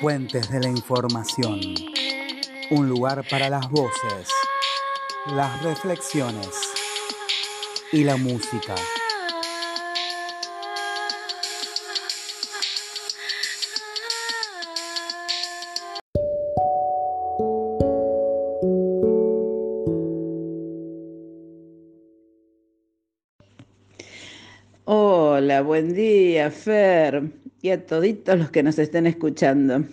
Puentes de la información. Un lugar para las voces, las reflexiones y la música. Hola, buen día, Fer, y a toditos los que nos estén escuchando.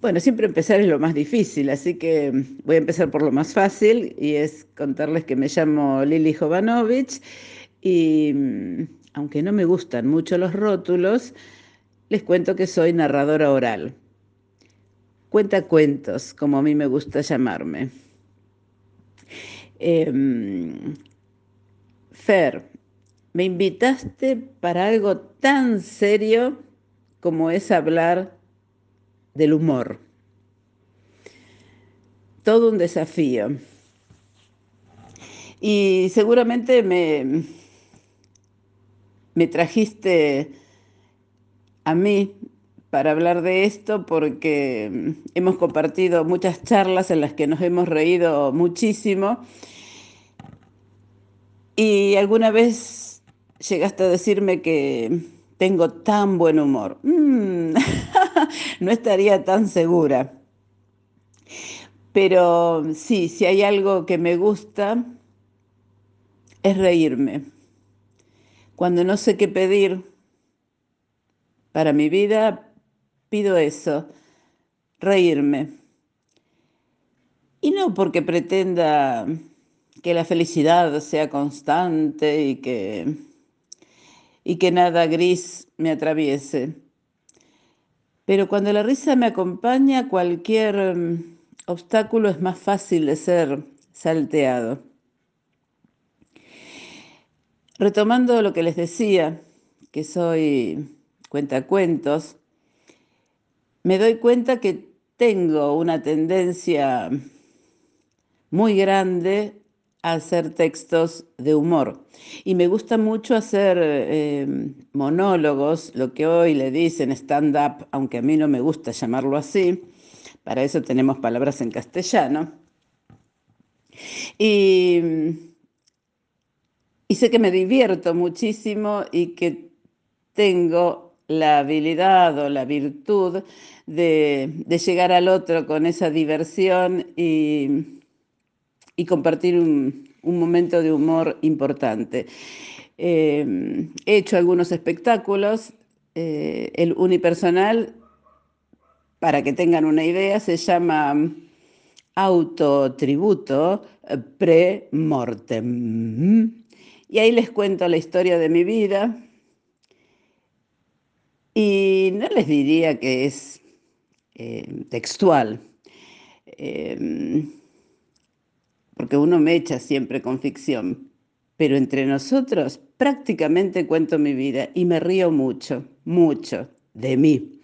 Bueno, siempre empezar es lo más difícil, así que voy a empezar por lo más fácil y es contarles que me llamo Lili Jovanovich y mm, aunque no me gustan mucho los rótulos, les cuento que soy narradora oral. Cuenta cuentos, como a mí me gusta llamarme. Em, Fer, me invitaste para algo tan serio como es hablar del humor. Todo un desafío. Y seguramente me, me trajiste a mí para hablar de esto porque hemos compartido muchas charlas en las que nos hemos reído muchísimo y alguna vez llegaste a decirme que tengo tan buen humor. Mm, no estaría tan segura. Pero sí, si hay algo que me gusta, es reírme. Cuando no sé qué pedir para mi vida, pido eso, reírme. Y no porque pretenda que la felicidad sea constante y que y que nada gris me atraviese. Pero cuando la risa me acompaña, cualquier mm, obstáculo es más fácil de ser salteado. Retomando lo que les decía, que soy cuentacuentos, me doy cuenta que tengo una tendencia muy grande hacer textos de humor. Y me gusta mucho hacer eh, monólogos, lo que hoy le dicen stand-up, aunque a mí no me gusta llamarlo así. Para eso tenemos palabras en castellano. Y, y sé que me divierto muchísimo y que tengo la habilidad o la virtud de, de llegar al otro con esa diversión y, y compartir un, momento de humor importante. Eh, he hecho algunos espectáculos, eh, el unipersonal, para que tengan una idea, se llama Autotributo Pre-Mortem. Y ahí les cuento la historia de mi vida. Y no les diría que es eh, textual porque uno me echa siempre con ficción, pero entre nosotros prácticamente cuento mi vida y me río mucho, mucho de mí.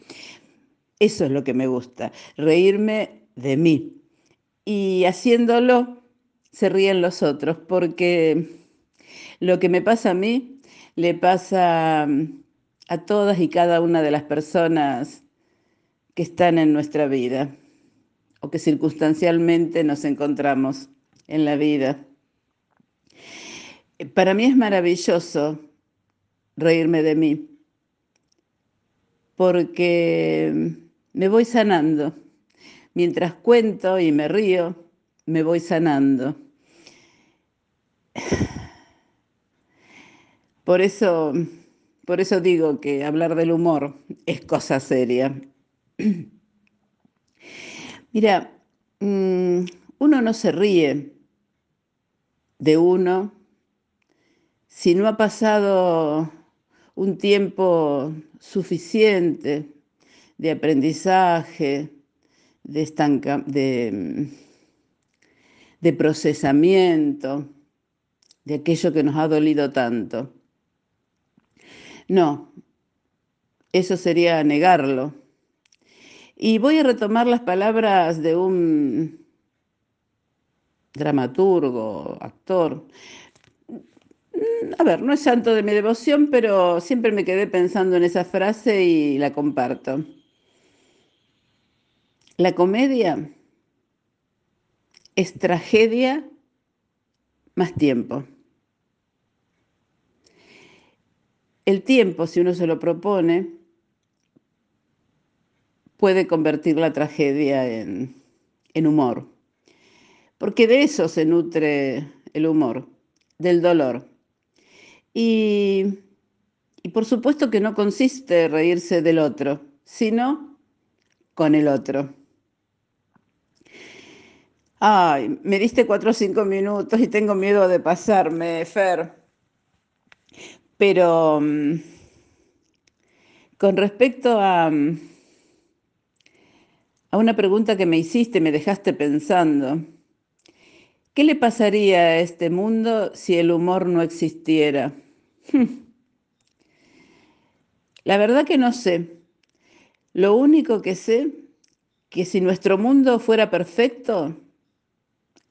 Eso es lo que me gusta, reírme de mí. Y haciéndolo, se ríen los otros, porque lo que me pasa a mí le pasa a todas y cada una de las personas que están en nuestra vida o que circunstancialmente nos encontramos en la vida. Para mí es maravilloso reírme de mí, porque me voy sanando. Mientras cuento y me río, me voy sanando. Por eso, por eso digo que hablar del humor es cosa seria. Mira, mm, uno no se ríe de uno, si no ha pasado un tiempo suficiente de aprendizaje, de, de procesamiento, de aquello que nos ha dolido tanto. No, eso sería negarlo. Y voy a retomar las palabras de un dramaturgo, actor. A ver, no es santo de mi devoción, pero siempre me quedé pensando en esa frase y la comparto. La comedia es tragedia más tiempo. El tiempo, si uno se lo propone, puede convertir la tragedia en, humor. Porque de eso se nutre el humor, del dolor. Y, y por supuesto que no consiste en reírse del otro, sino con el otro. Ay, me diste cuatro o cinco minutos y tengo miedo de pasarme, Fer. Pero mm, con respecto a, mm, a una pregunta que me hiciste, me dejaste pensando. ¿Qué le pasaría a este mundo si el humor no existiera? La verdad que no sé. Lo único que sé, que si nuestro mundo fuera perfecto,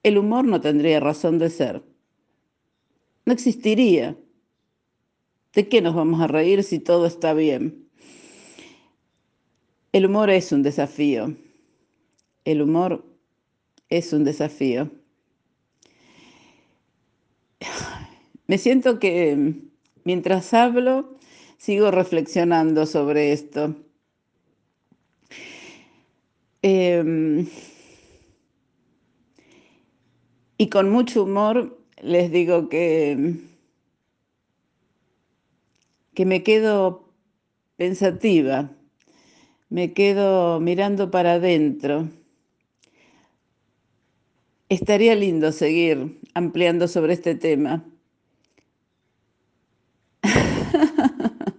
el humor no tendría razón de ser. No existiría. ¿De qué nos vamos a reír si todo está bien? El humor es un desafío. El humor es un desafío. Me siento que mientras hablo sigo reflexionando sobre esto. Em, y con mucho humor les digo que, que me quedo pensativa, me quedo mirando para adentro. Estaría lindo seguir ampliando sobre este tema.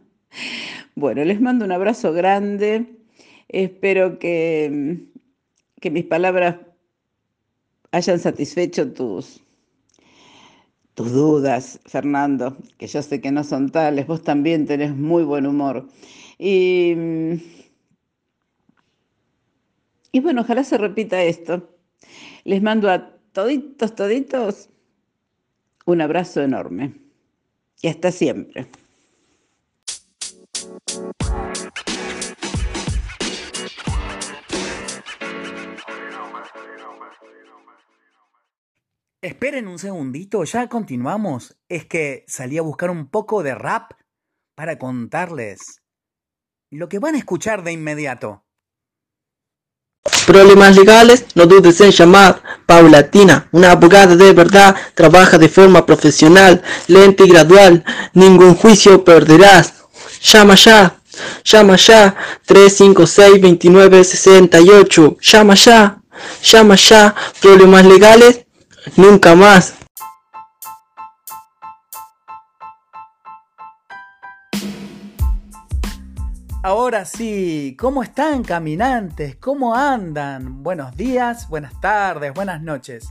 bueno, les mando un abrazo grande. Espero que, que mis palabras hayan satisfecho tus, tus dudas, Fernando, que yo sé que no son tales, vos también tenés muy buen humor. Y, y bueno, ojalá se repita esto. Les mando a toditos, toditos un abrazo enorme. Y hasta siempre. Esperen un segundito, ya continuamos. Es que salí a buscar un poco de rap para contarles lo que van a escuchar de inmediato. Problemas legales, no dudes en llamar. Paulatina, una abogada de verdad, trabaja de forma profesional, lenta y gradual, ningún juicio perderás. Llama ya, llama ya, 356-2968, llama ya, llama ya, problemas legales, Nunca más. Ahora sí, ¿cómo están caminantes? ¿Cómo andan? Buenos días, buenas tardes, buenas noches.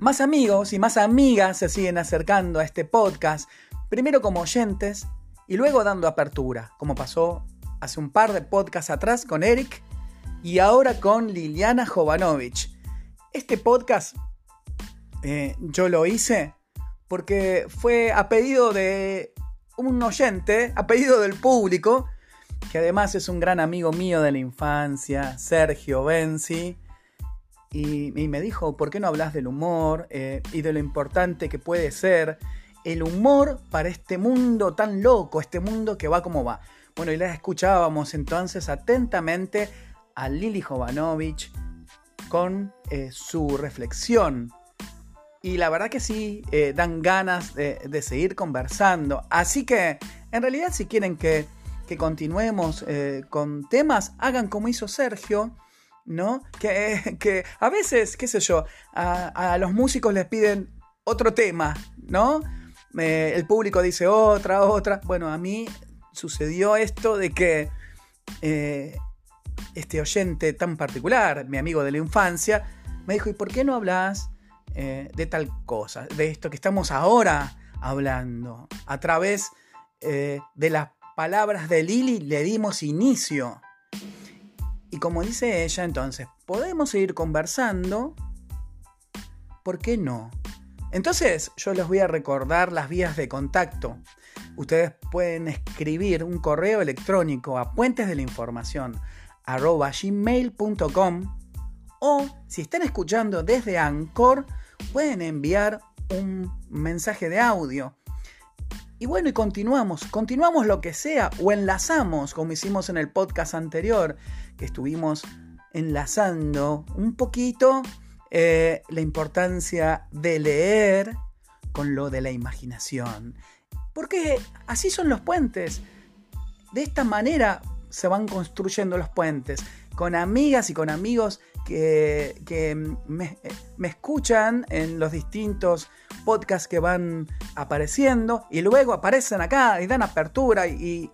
Más amigos y más amigas se siguen acercando a este podcast, primero como oyentes y luego dando apertura, como pasó hace un par de podcasts atrás con Eric y ahora con Liliana Jovanovich este podcast eh, yo lo hice porque fue a pedido de un oyente, a pedido del público, que además es un gran amigo mío de la infancia, Sergio Benzi. Y, me dijo, ¿por qué no hablas del humor eh, y de lo importante que puede ser el humor para este mundo tan loco, este mundo que va como va? Bueno, y la escuchábamos entonces atentamente a Lili Jovanovich, con eh, su reflexión. Y la verdad que sí, eh, dan ganas de, seguir conversando. Así que, en realidad, si quieren que, continuemos eh, con temas, hagan como hizo Sergio, ¿no? Que, que a veces, qué sé yo, a, los músicos les piden otro tema, ¿no? el público dice otra, otra. Bueno, a mí sucedió esto de que este oyente tan particular, mi amigo de la infancia, me dijo, ¿y por qué no hablas eh, de tal cosa, de esto que estamos ahora hablando? A través eh, de las palabras de Lili le dimos inicio. Y como dice ella, entonces, podemos seguir conversando. ¿Por qué no? Entonces, yo les voy a recordar las vías de contacto. Ustedes pueden escribir un correo electrónico a puentes de la información gmail.com o si están escuchando desde Anchor, pueden enviar un mensaje de audio. Y bueno, y continuamos, continuamos lo que sea o enlazamos como hicimos en el podcast anterior, que estuvimos enlazando un poquito eh, la importancia de leer con lo de la imaginación. Porque así son los puentes. De esta manera se van construyendo los puentes, con amigas y con amigos que, me, escuchan en los distintos podcasts que van apareciendo y luego aparecen acá y dan apertura y,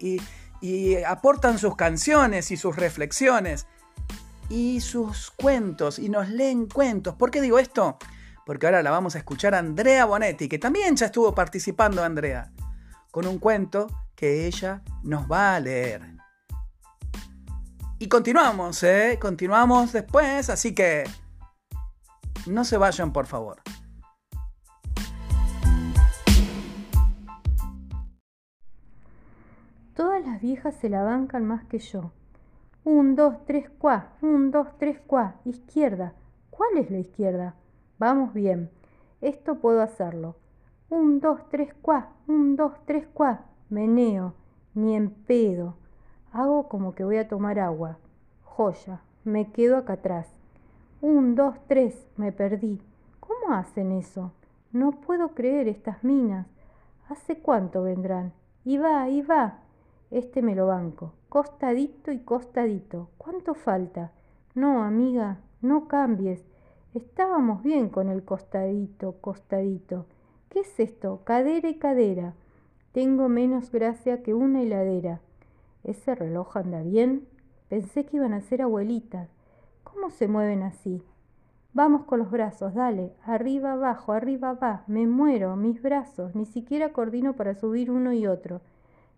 y aportan sus canciones y sus reflexiones y sus cuentos y nos leen cuentos. ¿Por qué digo esto? Porque ahora la vamos a escuchar a Andrea Bonetti, que también ya estuvo participando Andrea, con un cuento que ella nos va a leer. Y continuamos, ¿eh? Continuamos después, así que no se vayan, por favor. Todas las viejas se la bancan más que yo. Un, dos, tres, cuá. Un, dos, tres, cuá. Izquierda. ¿Cuál es la izquierda? Vamos bien. Esto puedo hacerlo. Un, dos, tres, cuá. Un, dos, tres, cuá. Meneo. Ni en pedo. Hago como que voy a tomar agua. Joya, me quedo acá atrás. Un, dos, tres, me perdí. ¿Cómo hacen eso? No puedo creer estas minas. ¿Hace cuánto vendrán? Y va, y va. Este me lo banco. Costadito y costadito. ¿Cuánto falta? No, amiga, no cambies. Estábamos bien con el costadito, costadito. ¿Qué es esto? Cadera y cadera. Tengo menos gracia que una heladera. ¿Ese reloj anda bien? Pensé que iban a ser abuelitas. ¿Cómo se mueven así? Vamos con los brazos, dale. Arriba, abajo, arriba, va. Me muero, mis brazos. Ni siquiera coordino para subir uno y otro.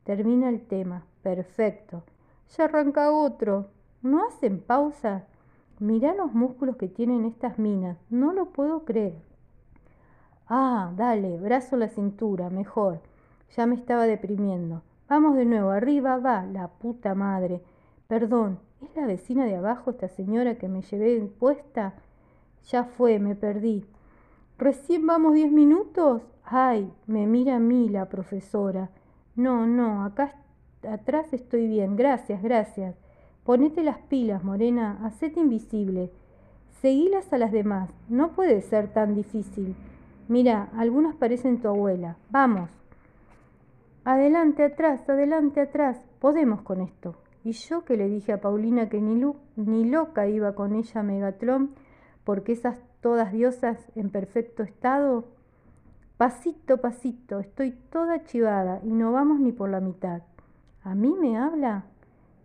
Termina el tema. Perfecto. Ya arranca otro. ¿No hacen pausa? Mirá los músculos que tienen estas minas. No lo puedo creer. Ah, dale, brazo a la cintura, mejor. Ya me estaba deprimiendo. Vamos de nuevo, arriba va, la puta madre. Perdón, ¿es la vecina de abajo esta señora que me llevé puesta? Ya fue, me perdí. ¿Recién vamos diez minutos? Ay, me mira a mí la profesora. No, no, acá atrás estoy bien. Gracias, gracias. Ponete las pilas, Morena, hacete invisible. Seguilas a las demás. No puede ser tan difícil. Mira, algunas parecen tu abuela. Vamos. Adelante, atrás, adelante, atrás. Podemos con esto. Y yo que le dije a Paulina que ni, ni loca iba con ella a porque esas todas diosas en perfecto estado. Pasito, pasito, estoy toda chivada y no vamos ni por la mitad. ¿A mí me habla?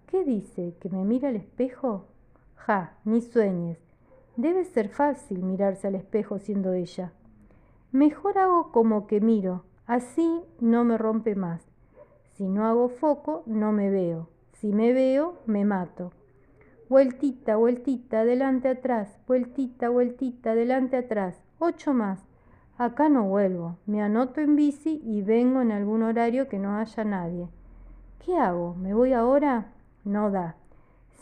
¿Qué dice? ¿Que me mira al espejo? Ja, ni sueñes. Debe ser fácil mirarse al espejo siendo ella. Mejor hago como que miro, Así no me rompe más. Si no hago foco, no me veo. Si me veo, me mato. Vueltita, vueltita, adelante, atrás. Vueltita, vueltita, adelante, atrás. Ocho más. Acá no vuelvo. Me anoto en bici y vengo en algún horario que no haya nadie. ¿Qué hago? ¿Me voy ahora? No da.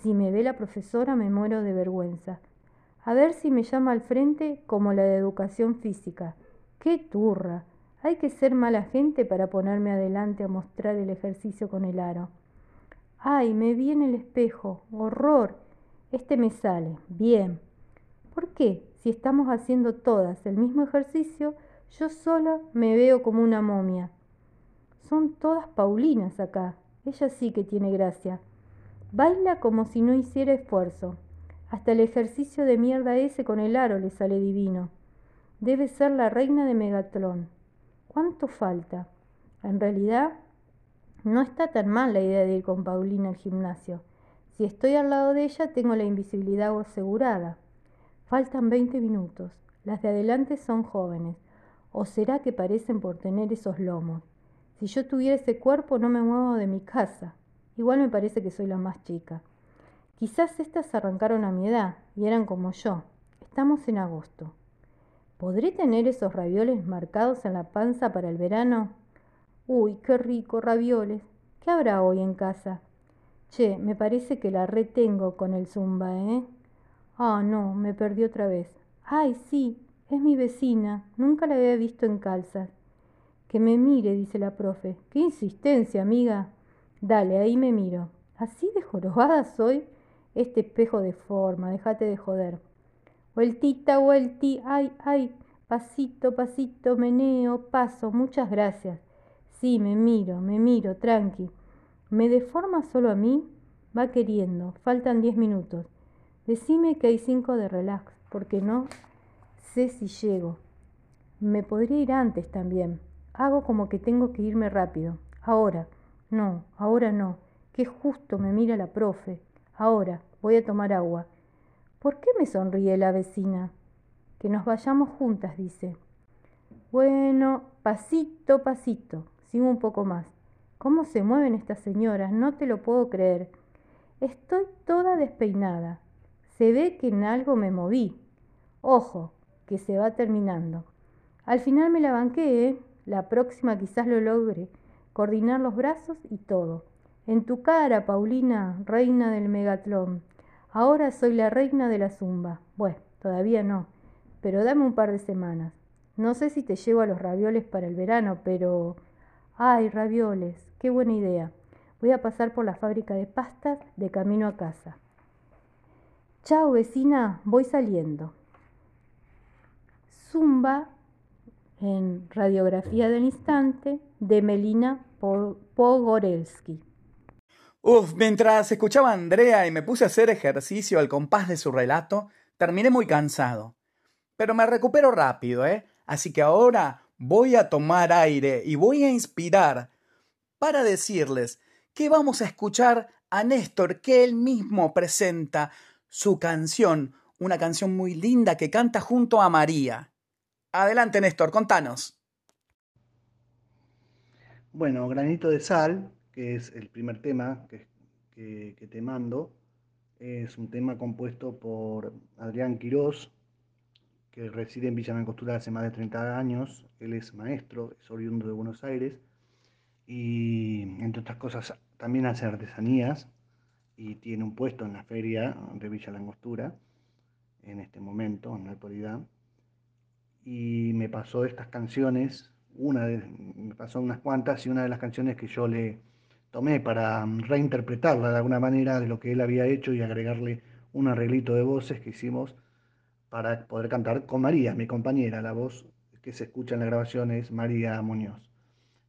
Si me ve la profesora me muero de vergüenza. A ver si me llama al frente como la de educación física. ¡Qué turra! Hay que ser mala gente para ponerme adelante a mostrar el ejercicio con el aro. Ay, me vi en el espejo. Horror. Este me sale. Bien. ¿Por qué? Si estamos haciendo todas el mismo ejercicio, yo sola me veo como una momia. Son todas Paulinas acá. Ella sí que tiene gracia. Baila como si no hiciera esfuerzo. Hasta el ejercicio de mierda ese con el aro le sale divino. Debe ser la reina de Megatlón. ¿Cuánto falta? En realidad, no está tan mal la idea de ir con Paulina al gimnasio. Si estoy al lado de ella, tengo la invisibilidad asegurada. Faltan 20 minutos. Las de adelante son jóvenes. ¿O será que parecen por tener esos lomos? Si yo tuviera ese cuerpo, no me muevo de mi casa. Igual me parece que soy la más chica. Quizás estas arrancaron a mi edad y eran como yo. Estamos en agosto. ¿Podré tener esos ravioles marcados en la panza para el verano? Uy, qué rico, ravioles. ¿Qué habrá hoy en casa? Che, me parece que la retengo con el zumba, ¿eh? Ah, no, me perdí otra vez. Ay, sí, es mi vecina, nunca la había visto en calzas. Que me mire, dice la profe. Qué insistencia, amiga. Dale, ahí me miro. ¿Así de jorobada soy? Este espejo de forma, déjate de joder. Vueltita, vuelti, ay, ay, pasito, pasito, meneo, paso, muchas gracias. Sí, me miro, me miro, tranqui. ¿Me deforma solo a mí? Va queriendo, faltan diez minutos. Decime que hay cinco de relax, porque no sé si llego. Me podría ir antes también. Hago como que tengo que irme rápido. Ahora. No, ahora no. Qué justo me mira la profe. Ahora, voy a tomar agua. ¿Por qué me sonríe la vecina? Que nos vayamos juntas, dice. Bueno, pasito, pasito. Sigo un poco más. ¿Cómo se mueven estas señoras? No te lo puedo creer. Estoy toda despeinada. Se ve que en algo me moví. Ojo, que se va terminando. Al final me la banqué, ¿eh? La próxima quizás lo logre. Coordinar los brazos y todo. En tu cara, Paulina, reina del megatlón. Ahora soy la reina de la zumba. Bueno, todavía no, pero dame un par de semanas. No sé si te llevo a los ravioles para el verano, pero... ¡Ay, ravioles! ¡Qué buena idea! Voy a pasar por la fábrica de pastas de camino a casa. Chao, vecina, voy saliendo. Zumba en Radiografía del Instante de Melina Pogorelski. Uf, mientras escuchaba a Andrea y me puse a hacer ejercicio al compás de su relato, terminé muy cansado. Pero me recupero rápido, ¿eh? Así que ahora voy a tomar aire y voy a inspirar para decirles que vamos a escuchar a Néstor, que él mismo presenta su canción, una canción muy linda que canta junto a María. Adelante, Néstor, contanos. Bueno, Granito de Sal que es el primer tema que, te mando. Es un tema compuesto por Adrián Quirós, que reside en Villa Costura hace más de 30 años. Él es maestro, es oriundo de Buenos Aires y, entre otras cosas, también hace artesanías y tiene un puesto en la feria de Villa Langostura en este momento, en la actualidad. Y me pasó estas canciones, una me pasó unas cuantas y una de las canciones que yo le, tomé para reinterpretarla de alguna manera de lo que él había hecho y agregarle un arreglito de voces que hicimos para poder cantar con María, mi compañera. La voz que se escucha en la grabación es María Muñoz.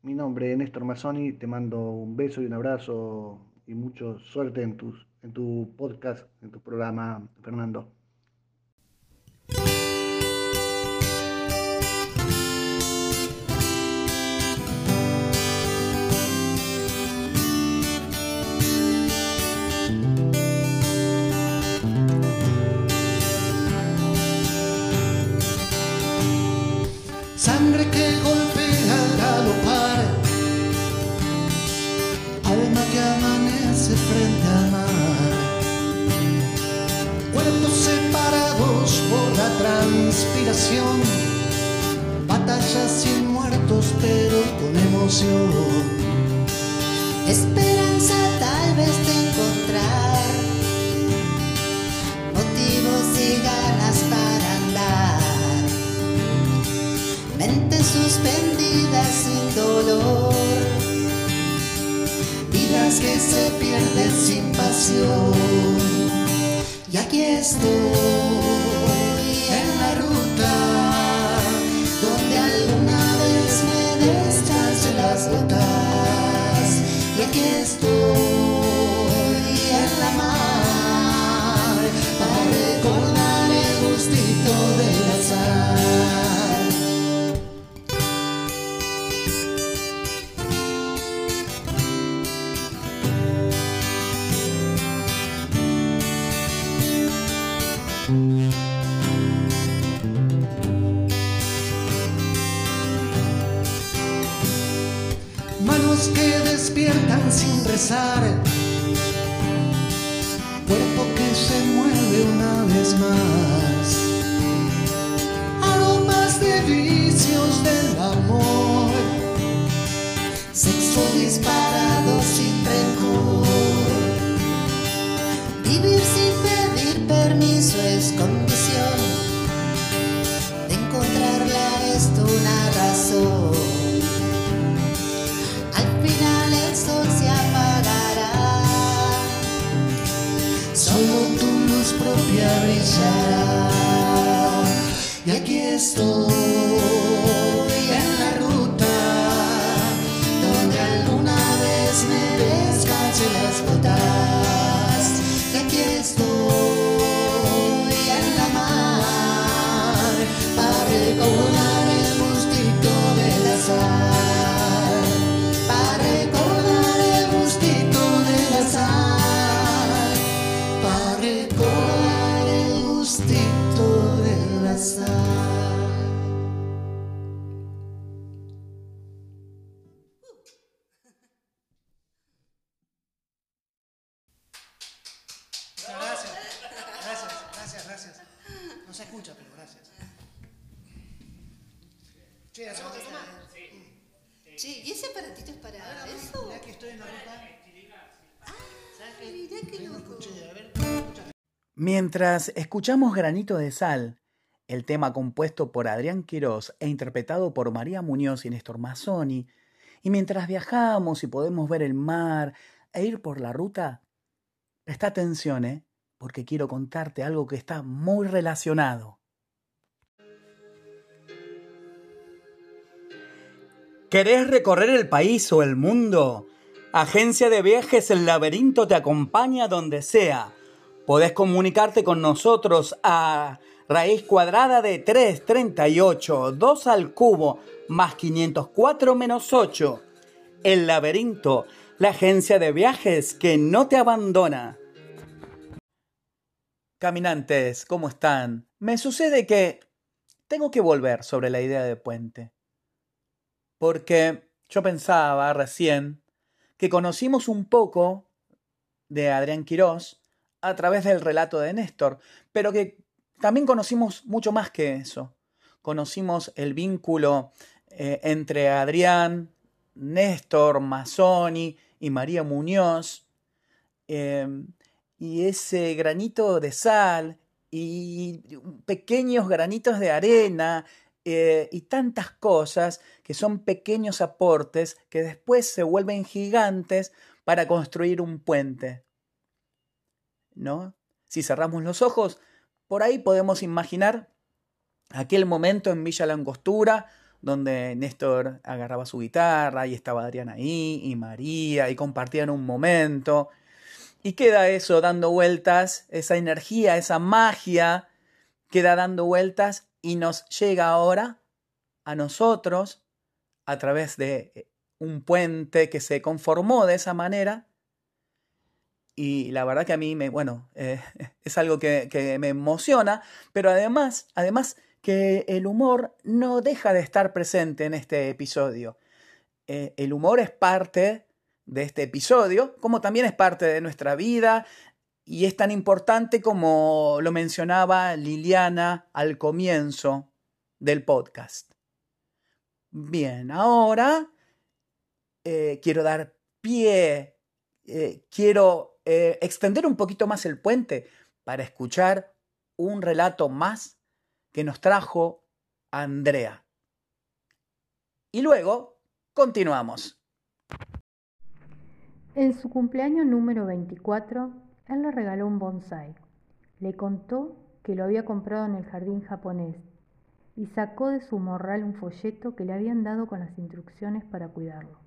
Mi nombre es Néstor Mazzoni, te mando un beso y un abrazo y mucha suerte en, tus, en tu podcast, en tu programa, Fernando. decided aquí estoy en la ruta donde alguna vez me descanse las botas. Mientras escuchamos Granito de Sal, el tema compuesto por Adrián Quirós e interpretado por María Muñoz y Néstor Mazzoni, y mientras viajamos y podemos ver el mar e ir por la ruta, presta atención, ¿eh? porque quiero contarte algo que está muy relacionado. ¿Querés recorrer el país o el mundo? Agencia de Viajes El Laberinto te acompaña donde sea Podés comunicarte con nosotros a raíz cuadrada de 338, 2 al cubo, más 504 menos 8. El laberinto, la agencia de viajes que no te abandona. Caminantes, ¿cómo están? Me sucede que tengo que volver sobre la idea de puente. Porque yo pensaba recién que conocimos un poco de Adrián Quirós a través del relato de Néstor, pero que también conocimos mucho más que eso. Conocimos el vínculo eh, entre Adrián, Néstor, Mazzoni y María Muñoz, em, y ese granito de sal y pequeños granitos de arena eh, y tantas cosas que son pequeños aportes que después se vuelven gigantes para construir un puente. Si cerramos los ojos, por ahí podemos imaginar aquel momento en Villa Langostura, donde Néstor agarraba su guitarra y estaba Adrián ahí y María y compartían un momento. Y queda eso dando vueltas, esa energía, esa magia queda dando vueltas y nos llega ahora a nosotros a través de un puente que se conformó de esa manera y la verdad que a mí me, bueno, eh, es algo que, me emociona, pero además, además que el humor no deja de estar presente en este episodio. Eh, el humor es parte de este episodio, como también es parte de nuestra vida y es tan importante como lo mencionaba Liliana al comienzo del podcast. Bien, ahora eh, quiero dar pie, quiero eh, extender un poquito más el puente para escuchar un relato más que nos trajo Andrea. Y luego continuamos. En su cumpleaños número 24, él le regaló un bonsai. Le contó que lo había comprado en el jardín japonés y sacó de su morral un folleto que le habían dado con las instrucciones para cuidarlo.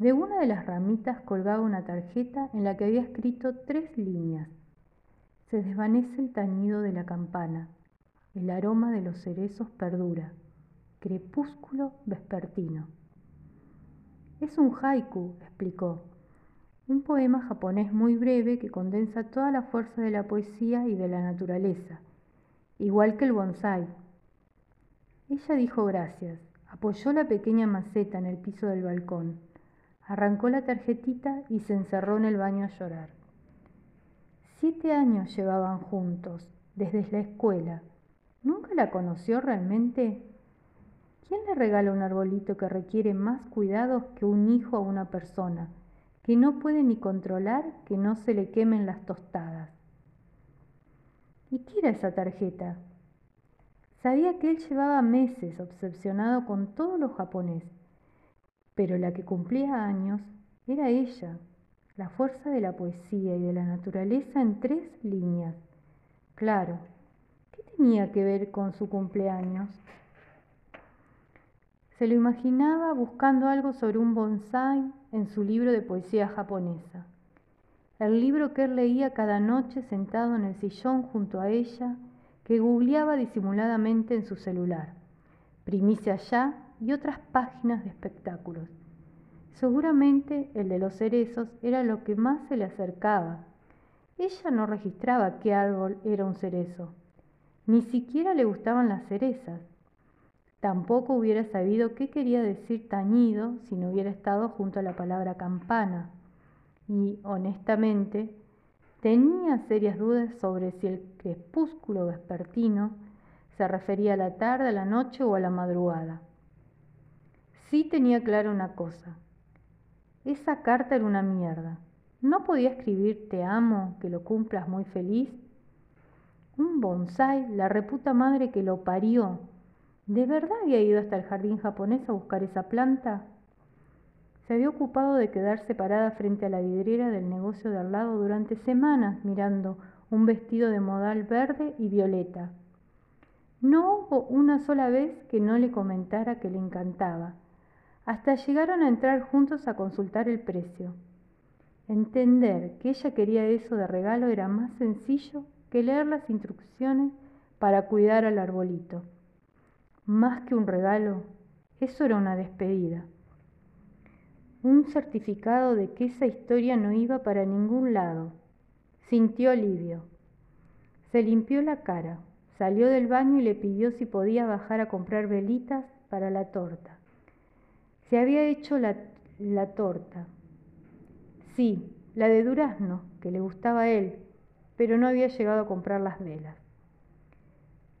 De una de las ramitas colgaba una tarjeta en la que había escrito tres líneas. Se desvanece el tañido de la campana. El aroma de los cerezos perdura. Crepúsculo vespertino. Es un haiku, explicó. Un poema japonés muy breve que condensa toda la fuerza de la poesía y de la naturaleza, igual que el bonsai. Ella dijo gracias, apoyó la pequeña maceta en el piso del balcón Arrancó la tarjetita y se encerró en el baño a llorar. Siete años llevaban juntos, desde la escuela. ¿Nunca la conoció realmente? ¿Quién le regala un arbolito que requiere más cuidados que un hijo a una persona, que no puede ni controlar que no se le quemen las tostadas? ¿Y qué era esa tarjeta? Sabía que él llevaba meses obsesionado con todo lo japonés pero la que cumplía años era ella, la fuerza de la poesía y de la naturaleza en tres líneas. Claro, ¿qué tenía que ver con su cumpleaños? Se lo imaginaba buscando algo sobre un bonsai en su libro de poesía japonesa. El libro que él leía cada noche sentado en el sillón junto a ella, que googleaba disimuladamente en su celular. Primicia allá y otras páginas de espectáculos. Seguramente el de los cerezos era lo que más se le acercaba. Ella no registraba qué árbol era un cerezo. Ni siquiera le gustaban las cerezas. Tampoco hubiera sabido qué quería decir tañido si no hubiera estado junto a la palabra campana. Y, honestamente, tenía serias dudas sobre si el crepúsculo vespertino se refería a la tarde, a la noche o a la madrugada. Sí tenía clara una cosa. Esa carta era una mierda. ¿No podía escribir te amo, que lo cumplas muy feliz? Un bonsai, la reputa madre que lo parió. ¿De verdad había ido hasta el jardín japonés a buscar esa planta? Se había ocupado de quedar separada frente a la vidriera del negocio de al lado durante semanas mirando un vestido de modal verde y violeta. No hubo una sola vez que no le comentara que le encantaba hasta llegaron a entrar juntos a consultar el precio. Entender que ella quería eso de regalo era más sencillo que leer las instrucciones para cuidar al arbolito. Más que un regalo, eso era una despedida. Un certificado de que esa historia no iba para ningún lado. Sintió alivio. Se limpió la cara, salió del baño y le pidió si podía bajar a comprar velitas para la torta. Se había hecho la, torta. Sí, la de durazno, que le gustaba a él, pero no había llegado a comprar las velas.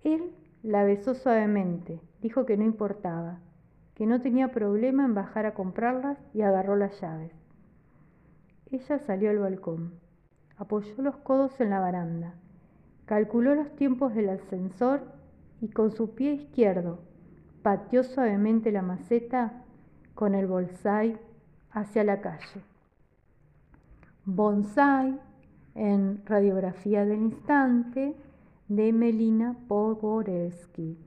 Él la besó suavemente, dijo que no importaba, que no tenía problema en bajar a comprarlas y agarró las llaves. Ella salió al balcón, apoyó los codos en la baranda, calculó los tiempos del ascensor y con su pie izquierdo pateó suavemente la maceta con el bonsai hacia la calle. Bonsai en Radiografía del Instante de Melina Pogorelsky.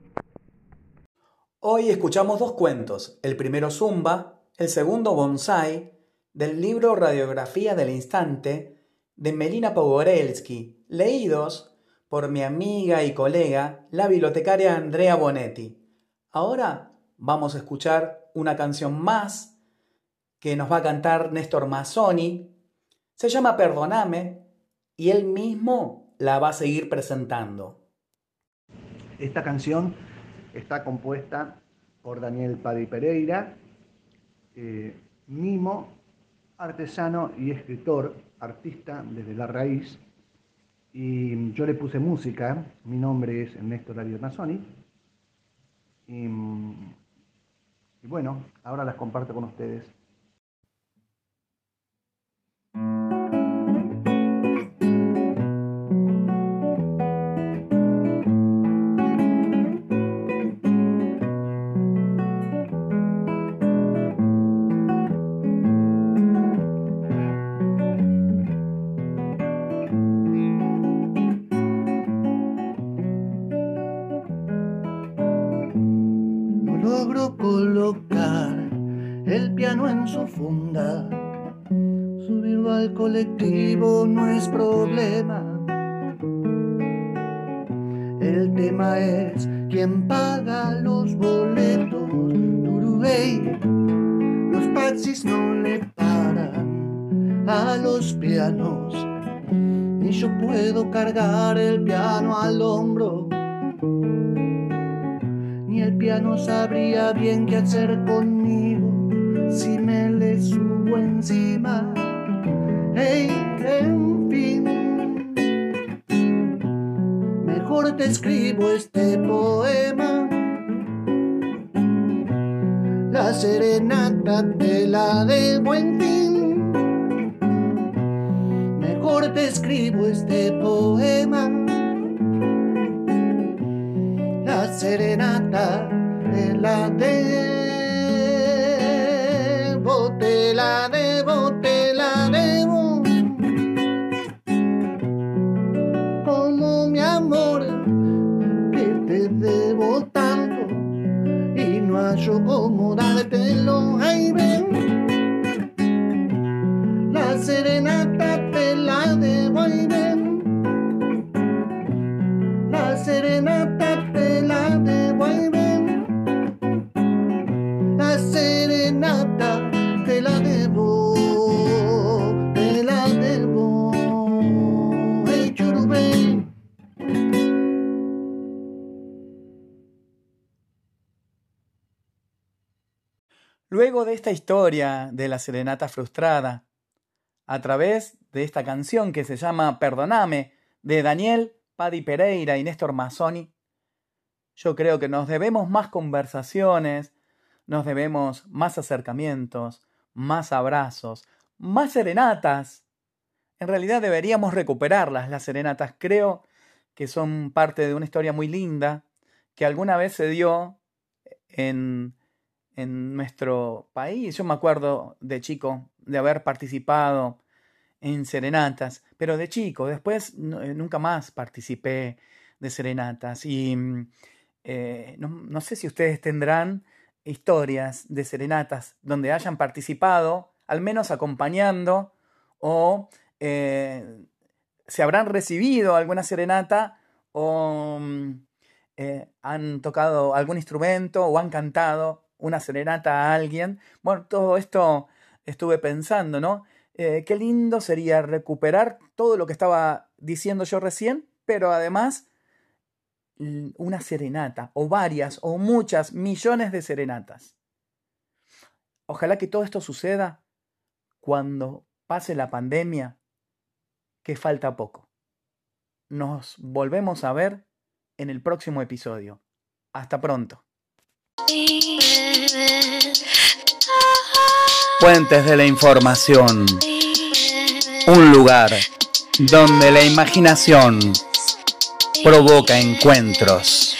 Hoy escuchamos dos cuentos, el primero Zumba, el segundo Bonsai, del libro Radiografía del Instante de Melina Pogorelsky, leídos por mi amiga y colega, la bibliotecaria Andrea Bonetti. Ahora vamos a escuchar una canción más que nos va a cantar Néstor Mazzoni. Se llama Perdoname y él mismo la va a seguir presentando. Esta canción está compuesta por Daniel Paddy Pereira, eh, mimo, artesano y escritor, artista desde la raíz. Y yo le puse música, mi nombre es Néstor David Mazzoni. Mm, y bueno, ahora las comparto con ustedes. Colectivo no es problema. El tema es quién paga los boletos. Turubey, los taxis no le paran a los pianos. Ni yo puedo cargar el piano al hombro. Ni el piano sabría bien qué hacer conmigo si me le subo encima. En fin, mejor te escribo este poema. La serenata de la de buen fin. Mejor te escribo este poema. La serenata de la de te la debo, serenata te la devuelven. La serenata te la debo, te la debo, el churubé. Luego de esta historia de la serenata frustrada, a través de esta canción que se llama Perdoname, de Daniel Padi Pereira y Néstor Mazzoni, yo creo que nos debemos más conversaciones, nos debemos más acercamientos, más abrazos, más serenatas. En realidad deberíamos recuperarlas, las serenatas. Creo que son parte de una historia muy linda que alguna vez se dio en, en nuestro país. Yo me acuerdo de chico de haber participado en serenatas, pero de chico, después eh, nunca más participé de serenatas y mm, eh, no, sé si ustedes tendrán historias de serenatas donde hayan participado, al menos acompañando, o eh, se habrán recibido alguna serenata o mm, han tocado algún instrumento o han cantado una serenata a alguien. Bueno, todo esto estuve pensando, ¿no? Eh, qué lindo sería recuperar todo lo que estaba diciendo yo recién, pero además una serenata, o varias, o muchas, millones de serenatas. Ojalá que todo esto suceda cuando pase la pandemia, que falta poco. Nos volvemos a ver en el próximo episodio. Hasta pronto. Puentes de la Información. Un lugar donde la imaginación provoca encuentros.